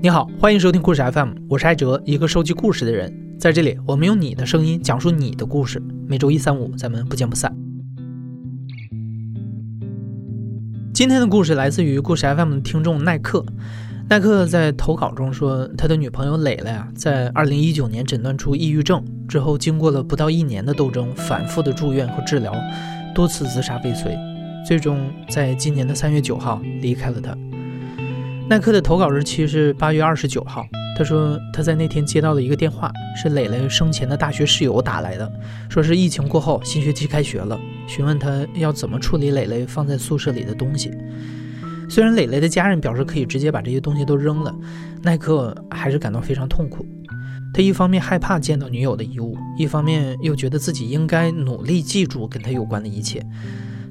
你好，欢迎收听故事 FM，我是艾哲，一个收集故事的人。在这里，我们用你的声音讲述你的故事。每周一、三、五，咱们不见不散。今天的故事来自于故事 FM 的听众耐克。耐克在投稿中说，他的女朋友蕾蕾啊，在二零一九年诊断出抑郁症之后，经过了不到一年的斗争，反复的住院和治疗，多次自杀未遂，最终在今年的三月九号离开了他。耐克的投稿日期是八月二十九号。他说他在那天接到了一个电话，是磊磊生前的大学室友打来的，说是疫情过后新学期开学了，询问他要怎么处理磊磊放在宿舍里的东西。虽然磊磊的家人表示可以直接把这些东西都扔了，耐克还是感到非常痛苦。他一方面害怕见到女友的遗物，一方面又觉得自己应该努力记住跟他有关的一切，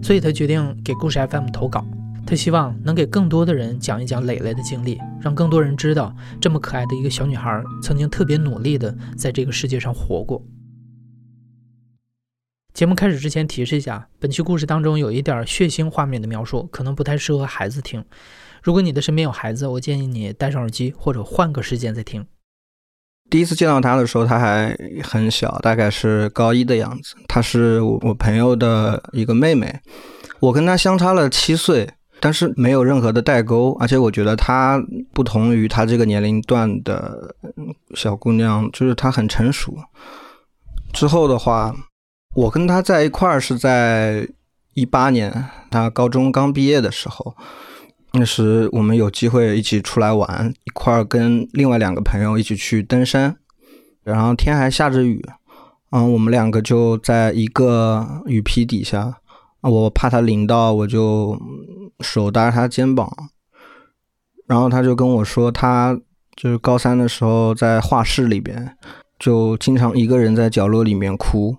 所以他决定给故事 FM 投稿。他希望能给更多的人讲一讲磊磊的经历，让更多人知道这么可爱的一个小女孩曾经特别努力的在这个世界上活过。节目开始之前提示一下，本期故事当中有一点血腥画面的描述，可能不太适合孩子听。如果你的身边有孩子，我建议你戴上耳机或者换个时间再听。第一次见到他的时候，他还很小，大概是高一的样子。她是我我朋友的一个妹妹，我跟她相差了七岁。但是没有任何的代沟，而且我觉得她不同于她这个年龄段的小姑娘，就是她很成熟。之后的话，我跟她在一块儿是在一八年，她高中刚毕业的时候，那时我们有机会一起出来玩，一块儿跟另外两个朋友一起去登山，然后天还下着雨，嗯，我们两个就在一个雨披底下。我怕他淋到，我就手搭着他肩膀，然后他就跟我说，他就是高三的时候在画室里边，就经常一个人在角落里面哭。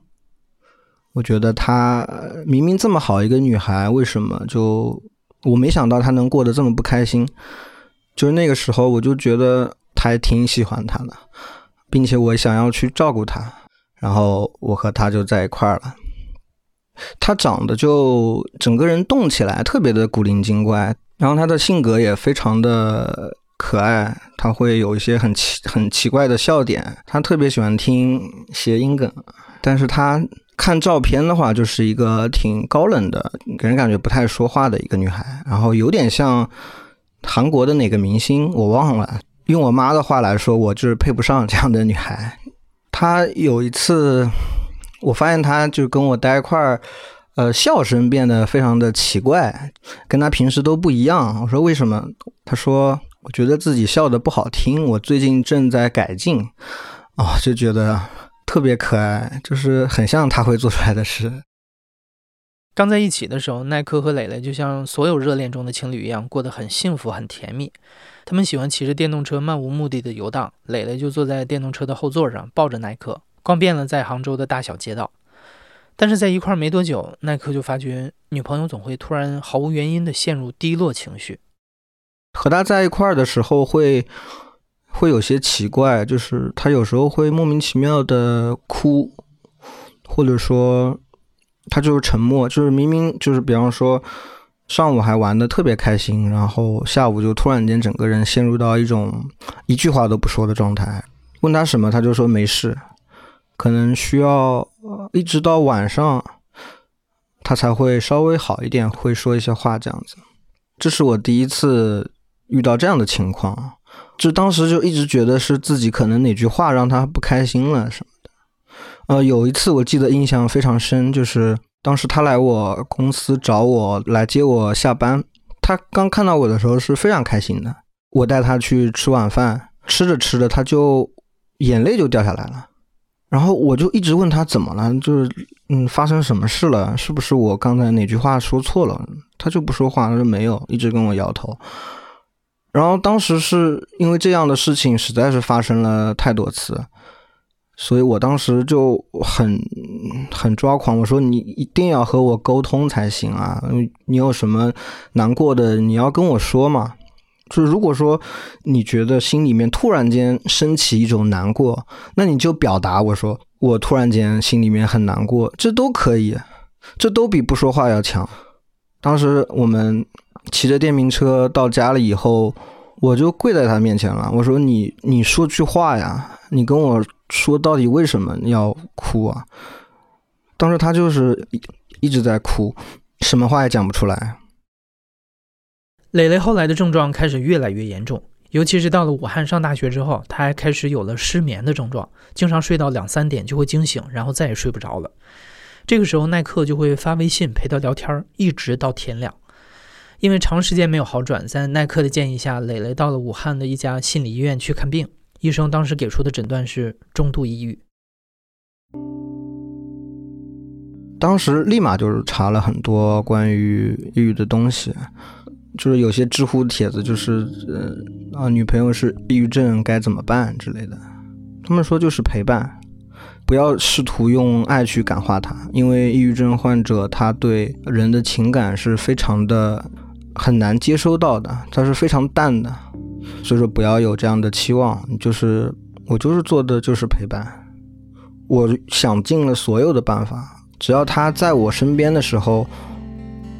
我觉得他明明这么好一个女孩，为什么就我没想到她能过得这么不开心？就是那个时候，我就觉得他还挺喜欢他的，并且我想要去照顾他，然后我和他就在一块儿了。他长得就整个人动起来特别的古灵精怪，然后他的性格也非常的可爱，他会有一些很奇很奇怪的笑点，他特别喜欢听谐音梗，但是他看照片的话就是一个挺高冷的，给人感觉不太说话的一个女孩，然后有点像韩国的哪个明星我忘了，用我妈的话来说，我就是配不上这样的女孩。她有一次。我发现他就跟我待一块儿，呃，笑声变得非常的奇怪，跟他平时都不一样。我说为什么？他说我觉得自己笑的不好听，我最近正在改进。哦，就觉得特别可爱，就是很像他会做出来的事。刚在一起的时候，耐克和蕾蕾就像所有热恋中的情侣一样，过得很幸福、很甜蜜。他们喜欢骑着电动车漫无目的的游荡，蕾蕾就坐在电动车的后座上，抱着耐克。逛遍了在杭州的大小街道，但是在一块没多久，耐克就发觉女朋友总会突然毫无原因的陷入低落情绪。和他在一块的时候，会会有些奇怪，就是他有时候会莫名其妙的哭，或者说他就是沉默，就是明明就是比方说上午还玩的特别开心，然后下午就突然间整个人陷入到一种一句话都不说的状态。问他什么，他就说没事。可能需要一直到晚上，他才会稍微好一点，会说一些话这样子。这是我第一次遇到这样的情况，就当时就一直觉得是自己可能哪句话让他不开心了什么的。呃，有一次我记得印象非常深，就是当时他来我公司找我来接我下班，他刚看到我的时候是非常开心的。我带他去吃晚饭，吃着吃着他就眼泪就掉下来了。然后我就一直问他怎么了，就是嗯发生什么事了，是不是我刚才哪句话说错了？他就不说话，他说没有，一直跟我摇头。然后当时是因为这样的事情实在是发生了太多次，所以我当时就很很抓狂，我说你一定要和我沟通才行啊，你有什么难过的你要跟我说嘛。就是如果说你觉得心里面突然间升起一种难过，那你就表达我说我突然间心里面很难过，这都可以，这都比不说话要强。当时我们骑着电瓶车到家了以后，我就跪在他面前了，我说你你说句话呀，你跟我说到底为什么要哭啊？当时他就是一一直在哭，什么话也讲不出来。磊磊后来的症状开始越来越严重，尤其是到了武汉上大学之后，他还开始有了失眠的症状，经常睡到两三点就会惊醒，然后再也睡不着了。这个时候，耐克就会发微信陪他聊天，一直到天亮。因为长时间没有好转，在耐克的建议下，磊磊到了武汉的一家心理医院去看病。医生当时给出的诊断是中度抑郁。当时立马就是查了很多关于抑郁的东西，就是有些知乎帖子，就是呃啊，女朋友是抑郁症该怎么办之类的。他们说就是陪伴，不要试图用爱去感化他，因为抑郁症患者他对人的情感是非常的。很难接收到的，它是非常淡的，所以说不要有这样的期望。就是我就是做的就是陪伴，我想尽了所有的办法，只要他在我身边的时候，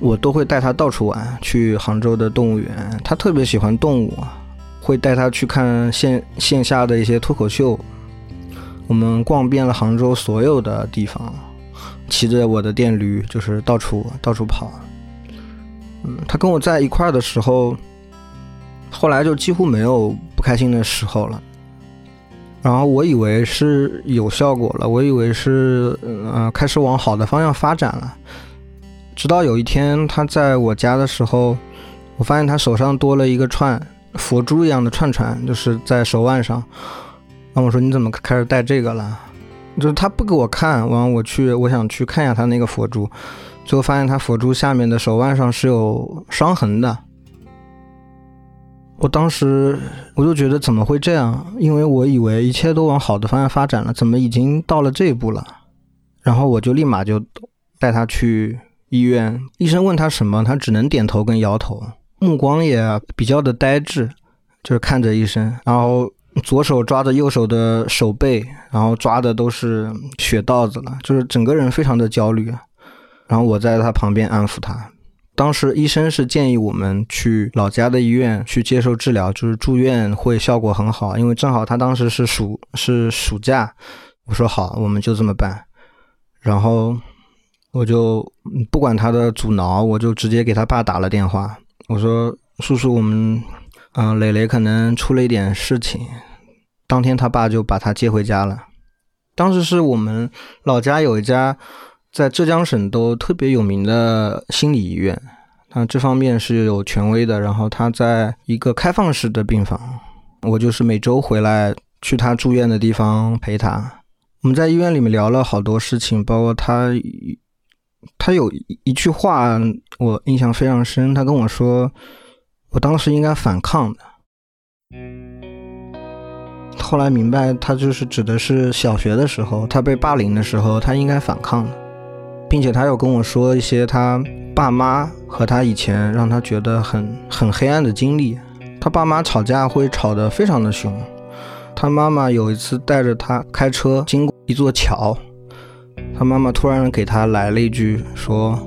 我都会带他到处玩，去杭州的动物园，他特别喜欢动物，会带他去看线线下的一些脱口秀。我们逛遍了杭州所有的地方，骑着我的电驴，就是到处到处跑。嗯，他跟我在一块的时候，后来就几乎没有不开心的时候了。然后我以为是有效果了，我以为是嗯开始往好的方向发展了。直到有一天他在我家的时候，我发现他手上多了一个串佛珠一样的串串，就是在手腕上。然后我说你怎么开始戴这个了？就是他不给我看，完我去我想去看一下他那个佛珠。最后发现他佛珠下面的手腕上是有伤痕的，我当时我就觉得怎么会这样？因为我以为一切都往好的方向发展了，怎么已经到了这一步了？然后我就立马就带他去医院，医生问他什么，他只能点头跟摇头，目光也比较的呆滞，就是看着医生，然后左手抓着右手的手背，然后抓的都是血道子了，就是整个人非常的焦虑。然后我在他旁边安抚他。当时医生是建议我们去老家的医院去接受治疗，就是住院会效果很好，因为正好他当时是暑是暑假。我说好，我们就这么办。然后我就不管他的阻挠，我就直接给他爸打了电话。我说叔叔，我们嗯磊磊可能出了一点事情。当天他爸就把他接回家了。当时是我们老家有一家。在浙江省都特别有名的心理医院，那这方面是有权威的。然后他在一个开放式的病房，我就是每周回来去他住院的地方陪他。我们在医院里面聊了好多事情，包括他，他有一句话我印象非常深，他跟我说，我当时应该反抗的。后来明白，他就是指的是小学的时候，他被霸凌的时候，他应该反抗的。并且他有跟我说一些他爸妈和他以前让他觉得很很黑暗的经历。他爸妈吵架会吵得非常的凶。他妈妈有一次带着他开车经过一座桥，他妈妈突然给他来了一句说：“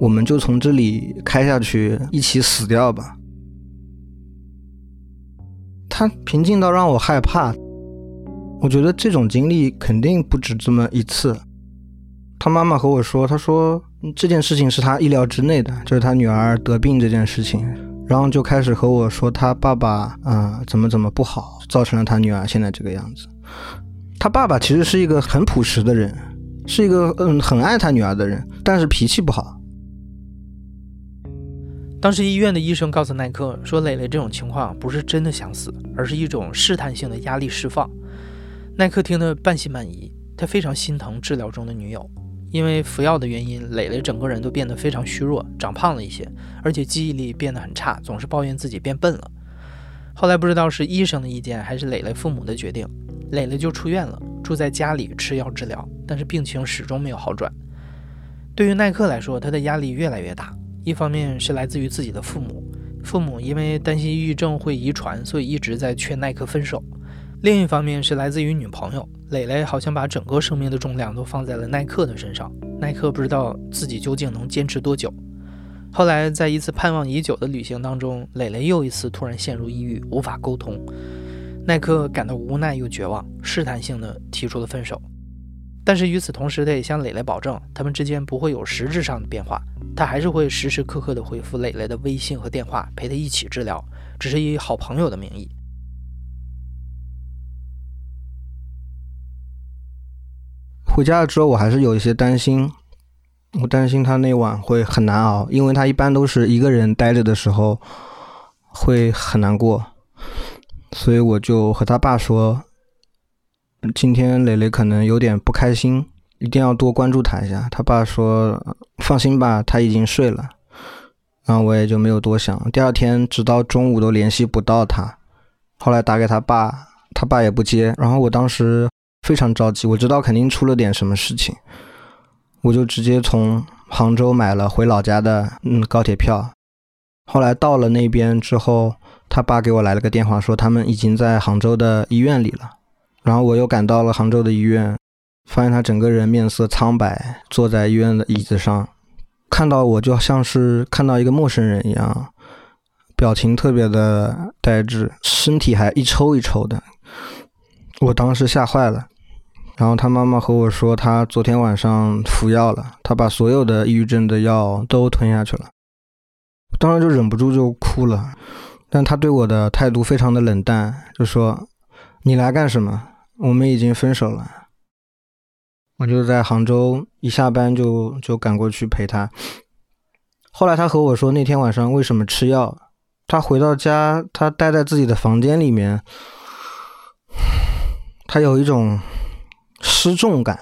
我们就从这里开下去，一起死掉吧。”他平静到让我害怕。我觉得这种经历肯定不止这么一次。他妈妈和我说：“他说这件事情是他意料之内的，就是他女儿得病这件事情，然后就开始和我说他爸爸啊怎么怎么不好，造成了他女儿现在这个样子。他爸爸其实是一个很朴实的人，是一个嗯很爱他女儿的人，但是脾气不好。当时医院的医生告诉耐克说，磊磊这种情况不是真的想死，而是一种试探性的压力释放。耐克听得半信半疑，他非常心疼治疗中的女友。”因为服药的原因，磊磊整个人都变得非常虚弱，长胖了一些，而且记忆力变得很差，总是抱怨自己变笨了。后来不知道是医生的意见还是磊磊父母的决定，磊磊就出院了，住在家里吃药治疗，但是病情始终没有好转。对于耐克来说，他的压力越来越大，一方面是来自于自己的父母，父母因为担心抑郁症会遗传，所以一直在劝耐克分手。另一方面是来自于女朋友蕾蕾，好像把整个生命的重量都放在了耐克的身上。耐克不知道自己究竟能坚持多久。后来在一次盼望已久的旅行当中，蕾蕾又一次突然陷入抑郁，无法沟通。奈克感到无奈又绝望，试探性的提出了分手。但是与此同时，他也向蕾蕾保证，他们之间不会有实质上的变化，他还是会时时刻刻的回复蕾蕾的微信和电话，陪他一起治疗，只是以好朋友的名义。回家了之后，我还是有一些担心，我担心他那晚会很难熬，因为他一般都是一个人待着的时候会很难过，所以我就和他爸说，今天蕾蕾可能有点不开心，一定要多关注他一下。他爸说放心吧，他已经睡了。然后我也就没有多想，第二天直到中午都联系不到他，后来打给他爸，他爸也不接，然后我当时。非常着急，我知道肯定出了点什么事情，我就直接从杭州买了回老家的嗯高铁票。后来到了那边之后，他爸给我来了个电话，说他们已经在杭州的医院里了。然后我又赶到了杭州的医院，发现他整个人面色苍白，坐在医院的椅子上，看到我就像是看到一个陌生人一样，表情特别的呆滞，身体还一抽一抽的。我当时吓坏了。然后他妈妈和我说，他昨天晚上服药了，他把所有的抑郁症的药都吞下去了。当时就忍不住就哭了，但他对我的态度非常的冷淡，就说：“你来干什么？我们已经分手了。”我就在杭州一下班就就赶过去陪他。后来他和我说，那天晚上为什么吃药？他回到家，他待在自己的房间里面，他有一种。失重感，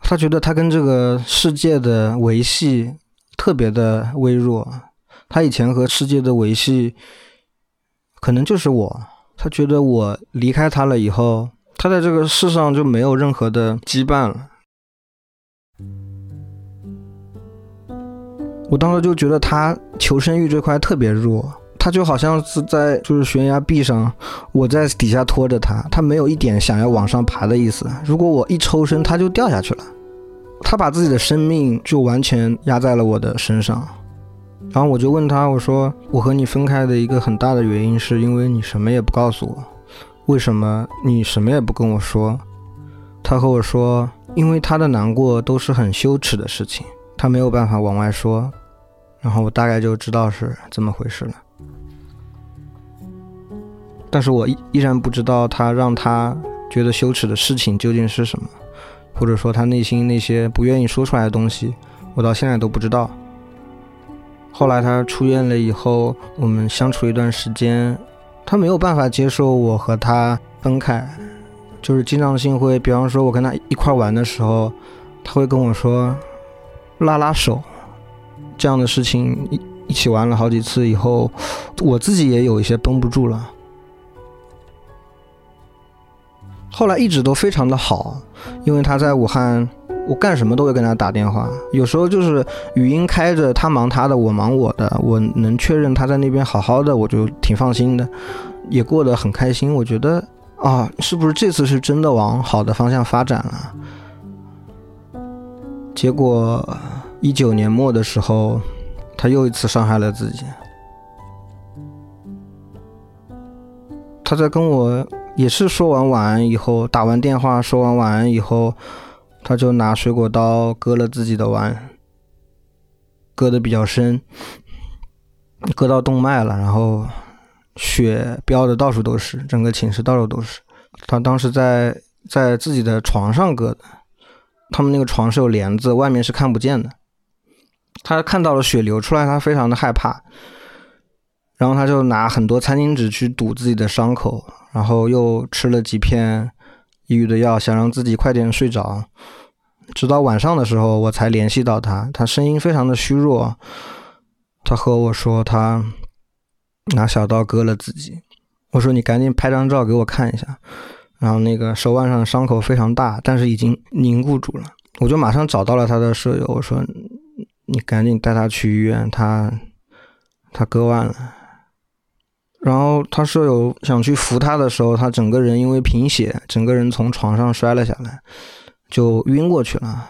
他觉得他跟这个世界的维系特别的微弱。他以前和世界的维系，可能就是我。他觉得我离开他了以后，他在这个世上就没有任何的羁绊了。我当时就觉得他求生欲这块特别弱。他就好像是在就是悬崖壁上，我在底下拖着他，他没有一点想要往上爬的意思。如果我一抽身，他就掉下去了。他把自己的生命就完全压在了我的身上。然后我就问他，我说我和你分开的一个很大的原因是因为你什么也不告诉我，为什么你什么也不跟我说？他和我说，因为他的难过都是很羞耻的事情，他没有办法往外说。然后我大概就知道是怎么回事了。但是我依依然不知道他让他觉得羞耻的事情究竟是什么，或者说他内心那些不愿意说出来的东西，我到现在都不知道。后来他出院了以后，我们相处一段时间，他没有办法接受我和他分开，就是经常性会，比方说我跟他一块玩的时候，他会跟我说拉拉手，这样的事情一一起玩了好几次以后，我自己也有一些绷不住了。后来一直都非常的好，因为他在武汉，我干什么都会跟他打电话。有时候就是语音开着，他忙他的，我忙我的，我能确认他在那边好好的，我就挺放心的，也过得很开心。我觉得啊，是不是这次是真的往好的方向发展了？结果一九年末的时候，他又一次伤害了自己。他在跟我。也是说完晚安以后，打完电话说完晚安以后，他就拿水果刀割了自己的腕，割的比较深，割到动脉了，然后血飙的到处都是，整个寝室到处都是。他当时在在自己的床上割的，他们那个床是有帘子，外面是看不见的。他看到了血流出来，他非常的害怕，然后他就拿很多餐巾纸去堵自己的伤口。然后又吃了几片抑郁的药，想让自己快点睡着。直到晚上的时候，我才联系到他，他声音非常的虚弱。他和我说，他拿小刀割了自己。我说：“你赶紧拍张照给我看一下。”然后那个手腕上的伤口非常大，但是已经凝固住了。我就马上找到了他的舍友，我说：“你赶紧带他去医院，他他割腕了。”然后他舍友想去扶他的时候，他整个人因为贫血，整个人从床上摔了下来，就晕过去了。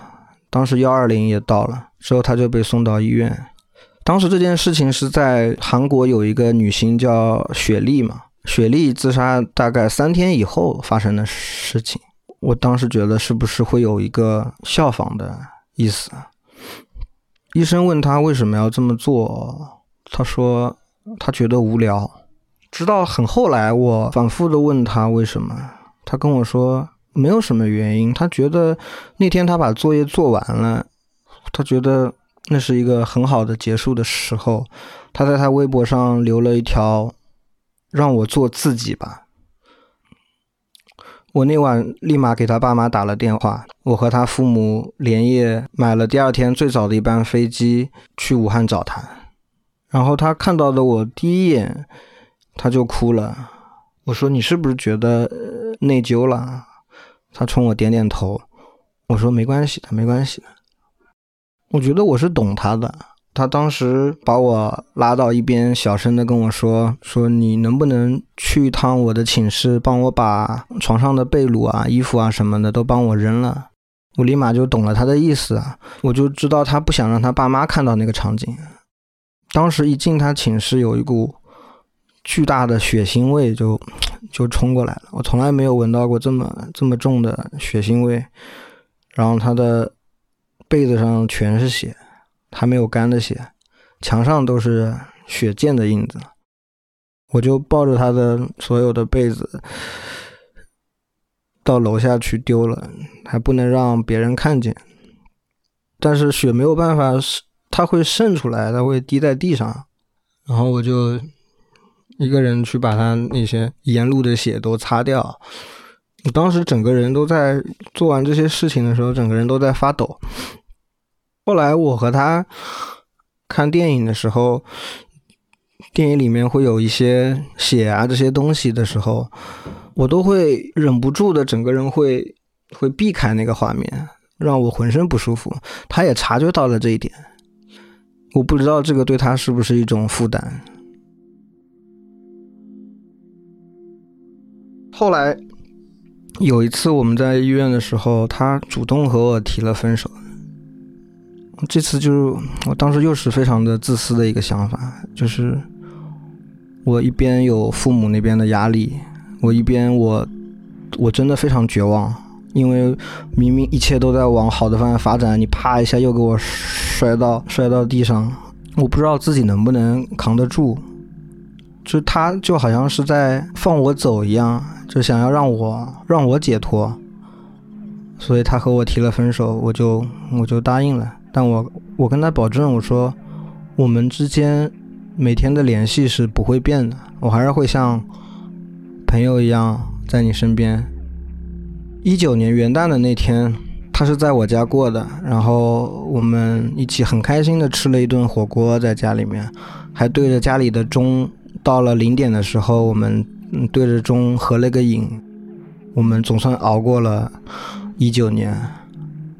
当时幺二零也到了，之后他就被送到医院。当时这件事情是在韩国有一个女星叫雪莉嘛，雪莉自杀大概三天以后发生的事情。我当时觉得是不是会有一个效仿的意思？医生问他为什么要这么做，他说他觉得无聊。直到很后来，我反复的问他为什么，他跟我说没有什么原因。他觉得那天他把作业做完了，他觉得那是一个很好的结束的时候。他在他微博上留了一条，让我做自己吧。我那晚立马给他爸妈打了电话，我和他父母连夜买了第二天最早的一班飞机去武汉找他。然后他看到的我第一眼。他就哭了，我说你是不是觉得内疚了？他冲我点点头，我说没关系的，没关系的。我觉得我是懂他的。他当时把我拉到一边，小声的跟我说：“说你能不能去一趟我的寝室，帮我把床上的被褥啊、衣服啊什么的都帮我扔了。”我立马就懂了他的意思啊，我就知道他不想让他爸妈看到那个场景。当时一进他寝室，有一股。巨大的血腥味就 就冲过来了，我从来没有闻到过这么这么重的血腥味。然后他的被子上全是血，还没有干的血，墙上都是血溅的印子。我就抱着他的所有的被子到楼下去丢了，还不能让别人看见。但是血没有办法渗，它会渗出来，它会滴在地上。然后我就。一个人去把他那些沿路的血都擦掉，我当时整个人都在做完这些事情的时候，整个人都在发抖。后来我和他看电影的时候，电影里面会有一些血啊这些东西的时候，我都会忍不住的整个人会会避开那个画面，让我浑身不舒服。他也察觉到了这一点，我不知道这个对他是不是一种负担。后来有一次我们在医院的时候，他主动和我提了分手。这次就是我当时又是非常的自私的一个想法，就是我一边有父母那边的压力，我一边我我真的非常绝望，因为明明一切都在往好的方向发展，你啪一下又给我摔到摔到地上，我不知道自己能不能扛得住。就他就好像是在放我走一样。就想要让我让我解脱，所以他和我提了分手，我就我就答应了。但我我跟他保证，我说我们之间每天的联系是不会变的，我还是会像朋友一样在你身边。一九年元旦的那天，他是在我家过的，然后我们一起很开心的吃了一顿火锅，在家里面，还对着家里的钟，到了零点的时候，我们。对着钟合了个影，我们总算熬过了一九年。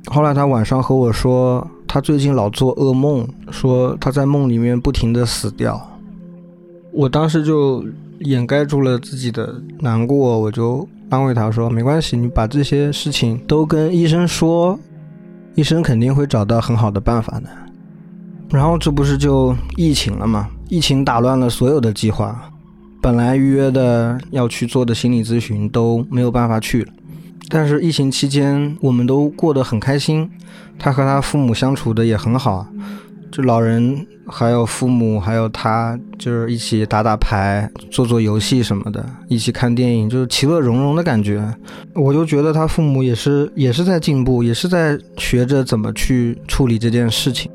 后来他晚上和我说，他最近老做噩梦，说他在梦里面不停的死掉。我当时就掩盖住了自己的难过，我就安慰他说：“没关系，你把这些事情都跟医生说，医生肯定会找到很好的办法的。”然后这不是就疫情了吗？疫情打乱了所有的计划。本来预约的要去做的心理咨询都没有办法去了，但是疫情期间我们都过得很开心，他和他父母相处的也很好，就老人还有父母还有他就是一起打打牌、做做游戏什么的，一起看电影，就是其乐融融的感觉。我就觉得他父母也是也是在进步，也是在学着怎么去处理这件事情。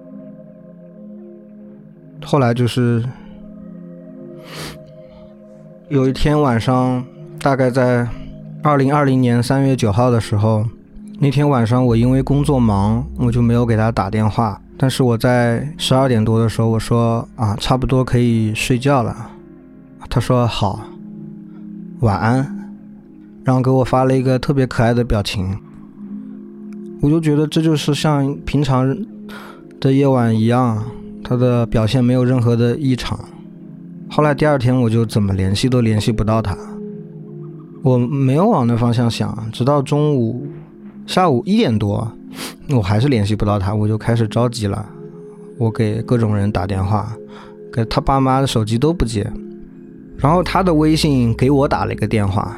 后来就是。有一天晚上，大概在二零二零年三月九号的时候，那天晚上我因为工作忙，我就没有给他打电话。但是我在十二点多的时候，我说啊，差不多可以睡觉了。他说好，晚安，然后给我发了一个特别可爱的表情。我就觉得这就是像平常的夜晚一样，他的表现没有任何的异常。后来第二天我就怎么联系都联系不到他，我没有往那方向想，直到中午、下午一点多，我还是联系不到他，我就开始着急了。我给各种人打电话，给他爸妈的手机都不接，然后他的微信给我打了一个电话，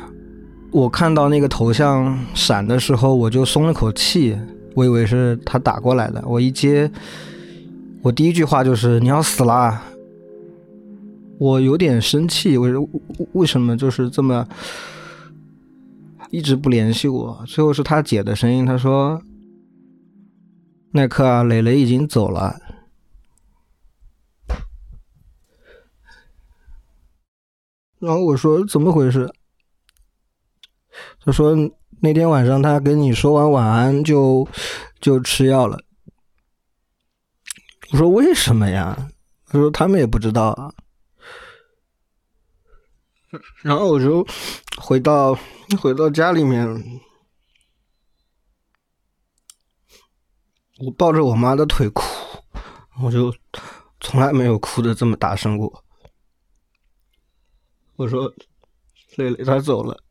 我看到那个头像闪的时候，我就松了口气，我以为是他打过来的，我一接，我第一句话就是你要死啦。我有点生气，为为什么就是这么一直不联系我？最后是他姐的声音，他说：“耐克啊，磊磊已经走了。”然后我说：“怎么回事？”他说：“那天晚上他跟你说完晚安就就吃药了。”我说：“为什么呀？”他说：“他们也不知道啊。”然后我就回到回到家里面，我抱着我妈的腿哭，我就从来没有哭的这么大声过。我说：“磊磊他走了。”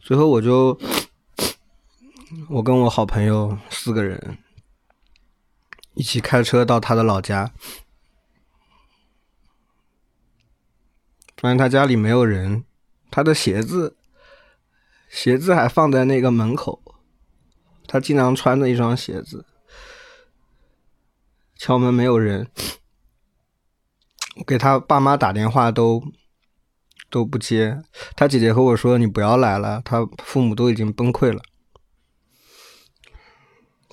最后我就我跟我好朋友四个人一起开车到他的老家。发现他家里没有人，他的鞋子，鞋子还放在那个门口，他经常穿的一双鞋子。敲门没有人，给他爸妈打电话都都不接。他姐姐和我说：“你不要来了，他父母都已经崩溃了。”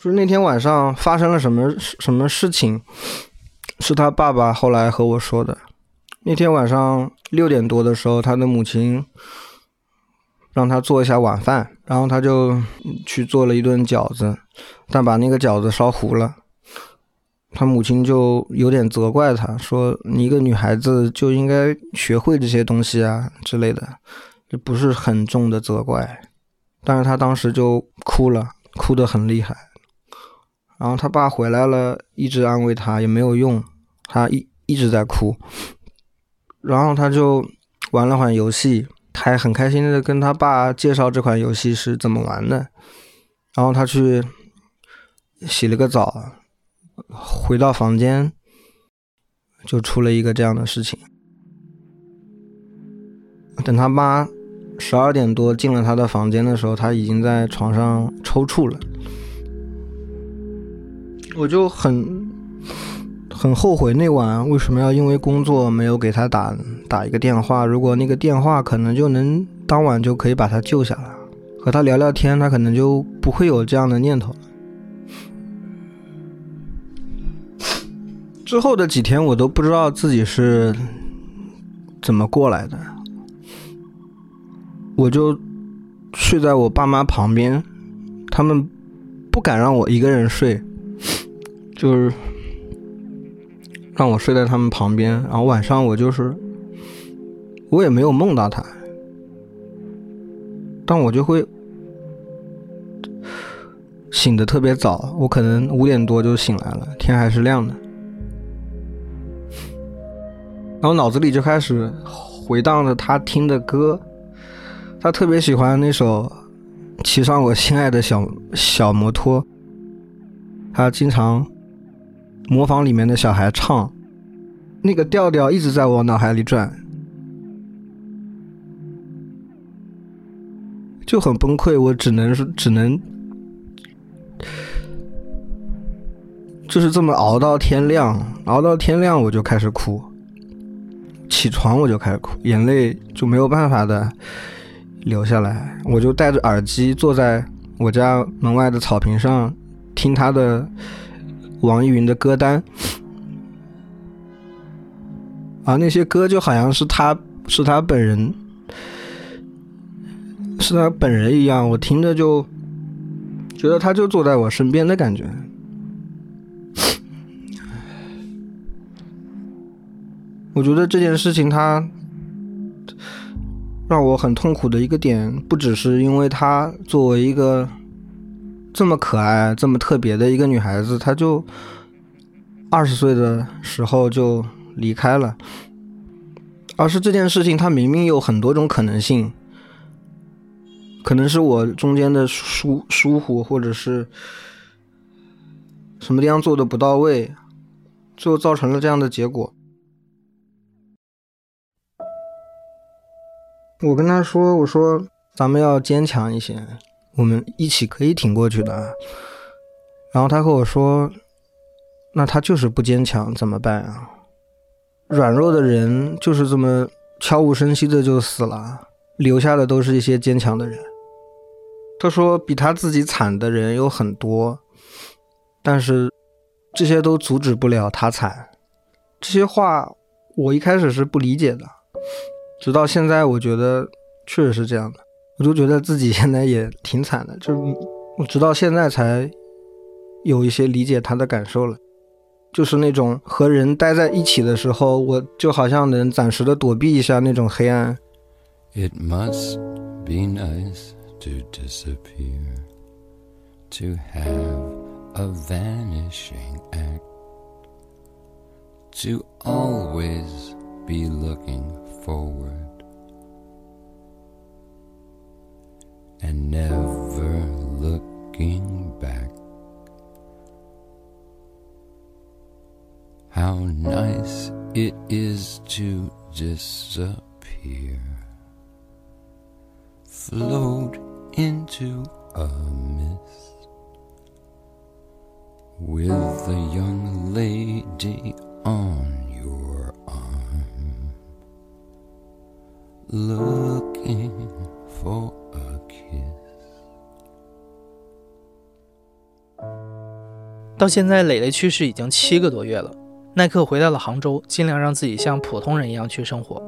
就是那天晚上发生了什么什么事情，是他爸爸后来和我说的。那天晚上六点多的时候，他的母亲让他做一下晚饭，然后他就去做了一顿饺子，但把那个饺子烧糊了。他母亲就有点责怪他，说：“你一个女孩子就应该学会这些东西啊之类的，这不是很重的责怪。”但是他当时就哭了，哭得很厉害。然后他爸回来了，一直安慰他也没有用，他一一直在哭。然后他就玩了会游戏，还很开心的跟他爸介绍这款游戏是怎么玩的。然后他去洗了个澡，回到房间就出了一个这样的事情。等他妈十二点多进了他的房间的时候，他已经在床上抽搐了。我就很。很后悔那晚为什么要因为工作没有给他打打一个电话？如果那个电话可能就能当晚就可以把他救下来，和他聊聊天，他可能就不会有这样的念头了。之后的几天我都不知道自己是怎么过来的，我就睡在我爸妈旁边，他们不敢让我一个人睡，就是。让我睡在他们旁边，然后晚上我就是，我也没有梦到他，但我就会醒的特别早，我可能五点多就醒来了，天还是亮的，然后脑子里就开始回荡着他听的歌，他特别喜欢那首《骑上我心爱的小小摩托》，他经常。模仿里面的小孩唱，那个调调一直在我脑海里转，就很崩溃。我只能是只能，就是这么熬到天亮，熬到天亮我就开始哭，起床我就开始哭，眼泪就没有办法的流下来。我就戴着耳机坐在我家门外的草坪上听他的。网易云的歌单，啊，那些歌就好像是他是他本人，是他本人一样，我听着就觉得他就坐在我身边的感觉。我觉得这件事情他让我很痛苦的一个点，不只是因为他作为一个。这么可爱、这么特别的一个女孩子，她就二十岁的时候就离开了。而是这件事情，它明明有很多种可能性，可能是我中间的疏疏忽，或者是什么地方做的不到位，最后造成了这样的结果。我跟他说：“我说咱们要坚强一些，我们一起可以挺过去的。”然后他和我说：“那他就是不坚强，怎么办啊？软弱的人就是这么悄无声息的就死了，留下的都是一些坚强的人。”他说：“比他自己惨的人有很多，但是这些都阻止不了他惨。”这些话我一开始是不理解的。直到现在，我觉得确实是这样的，我就觉得自己现在也挺惨的，就我直到现在才有一些理解他的感受了，就是那种和人待在一起的时候，我就好像能暂时的躲避一下那种黑暗。It must be nice to disappear, to have a vanishing act, to always be looking. forward and never looking back. How nice it is to disappear, float into a mist with a young lady on your arm looking for a 到现在，磊磊去世已经七个多月了。耐克回到了杭州，尽量让自己像普通人一样去生活。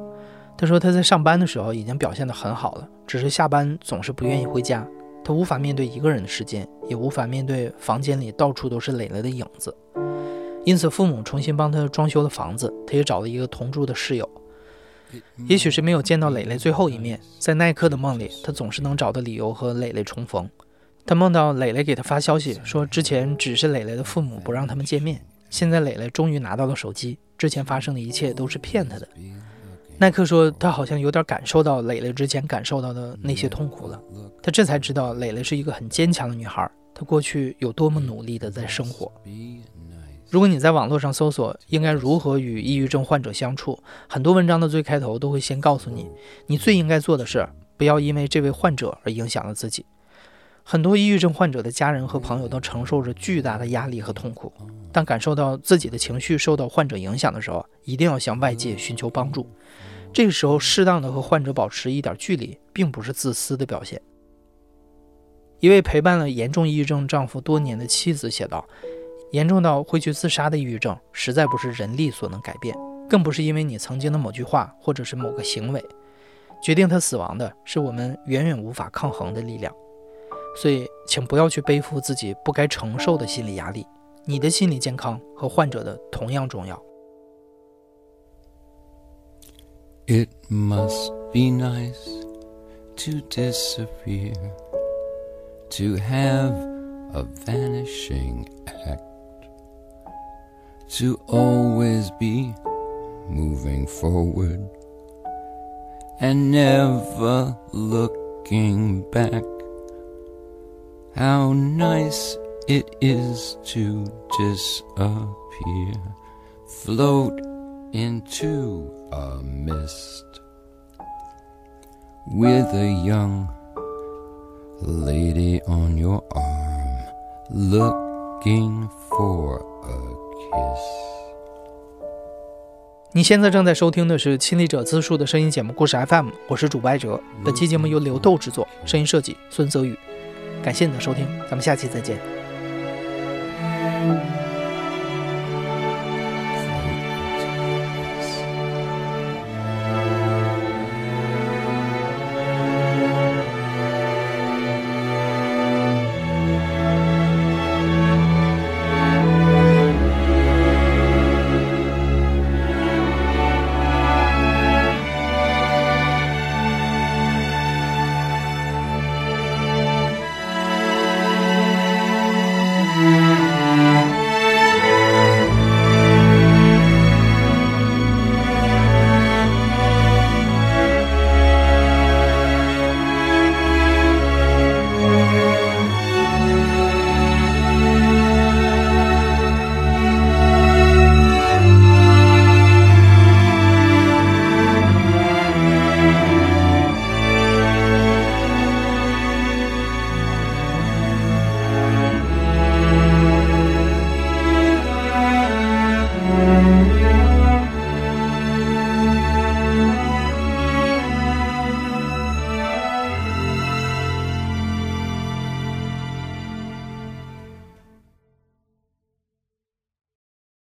他说他在上班的时候已经表现得很好了，只是下班总是不愿意回家。他无法面对一个人的时间，也无法面对房间里到处都是磊磊的影子。因此，父母重新帮他装修了房子，他也找了一个同住的室友。也许是没有见到磊磊最后一面，在耐克的梦里，他总是能找到理由和磊磊重逢。他梦到磊磊给他发消息，说之前只是磊磊的父母不让他们见面，现在磊磊终于拿到了手机，之前发生的一切都是骗他的。耐克说，他好像有点感受到磊磊之前感受到的那些痛苦了，他这才知道磊磊是一个很坚强的女孩，她过去有多么努力的在生活。如果你在网络上搜索应该如何与抑郁症患者相处，很多文章的最开头都会先告诉你，你最应该做的是不要因为这位患者而影响了自己。很多抑郁症患者的家人和朋友都承受着巨大的压力和痛苦，当感受到自己的情绪受到患者影响的时候，一定要向外界寻求帮助。这个时候，适当的和患者保持一点距离，并不是自私的表现。一位陪伴了严重抑郁症丈夫多年的妻子写道。严重到会去自杀的抑郁症，实在不是人力所能改变，更不是因为你曾经的某句话或者是某个行为，决定他死亡的是我们远远无法抗衡的力量。所以，请不要去背负自己不该承受的心理压力。你的心理健康和患者的同样重要。It must be nice to disappear, to have a vanishing act. to always be moving forward and never looking back. How nice it is to disappear, float into a mist with a young lady on your arm, looking for a 你现在正在收听的是亲历者自述的声音节目故事 FM，我是主播哲。本期节目由刘豆制作，声音设计孙泽宇。 感谢你的收听，咱们下期再见。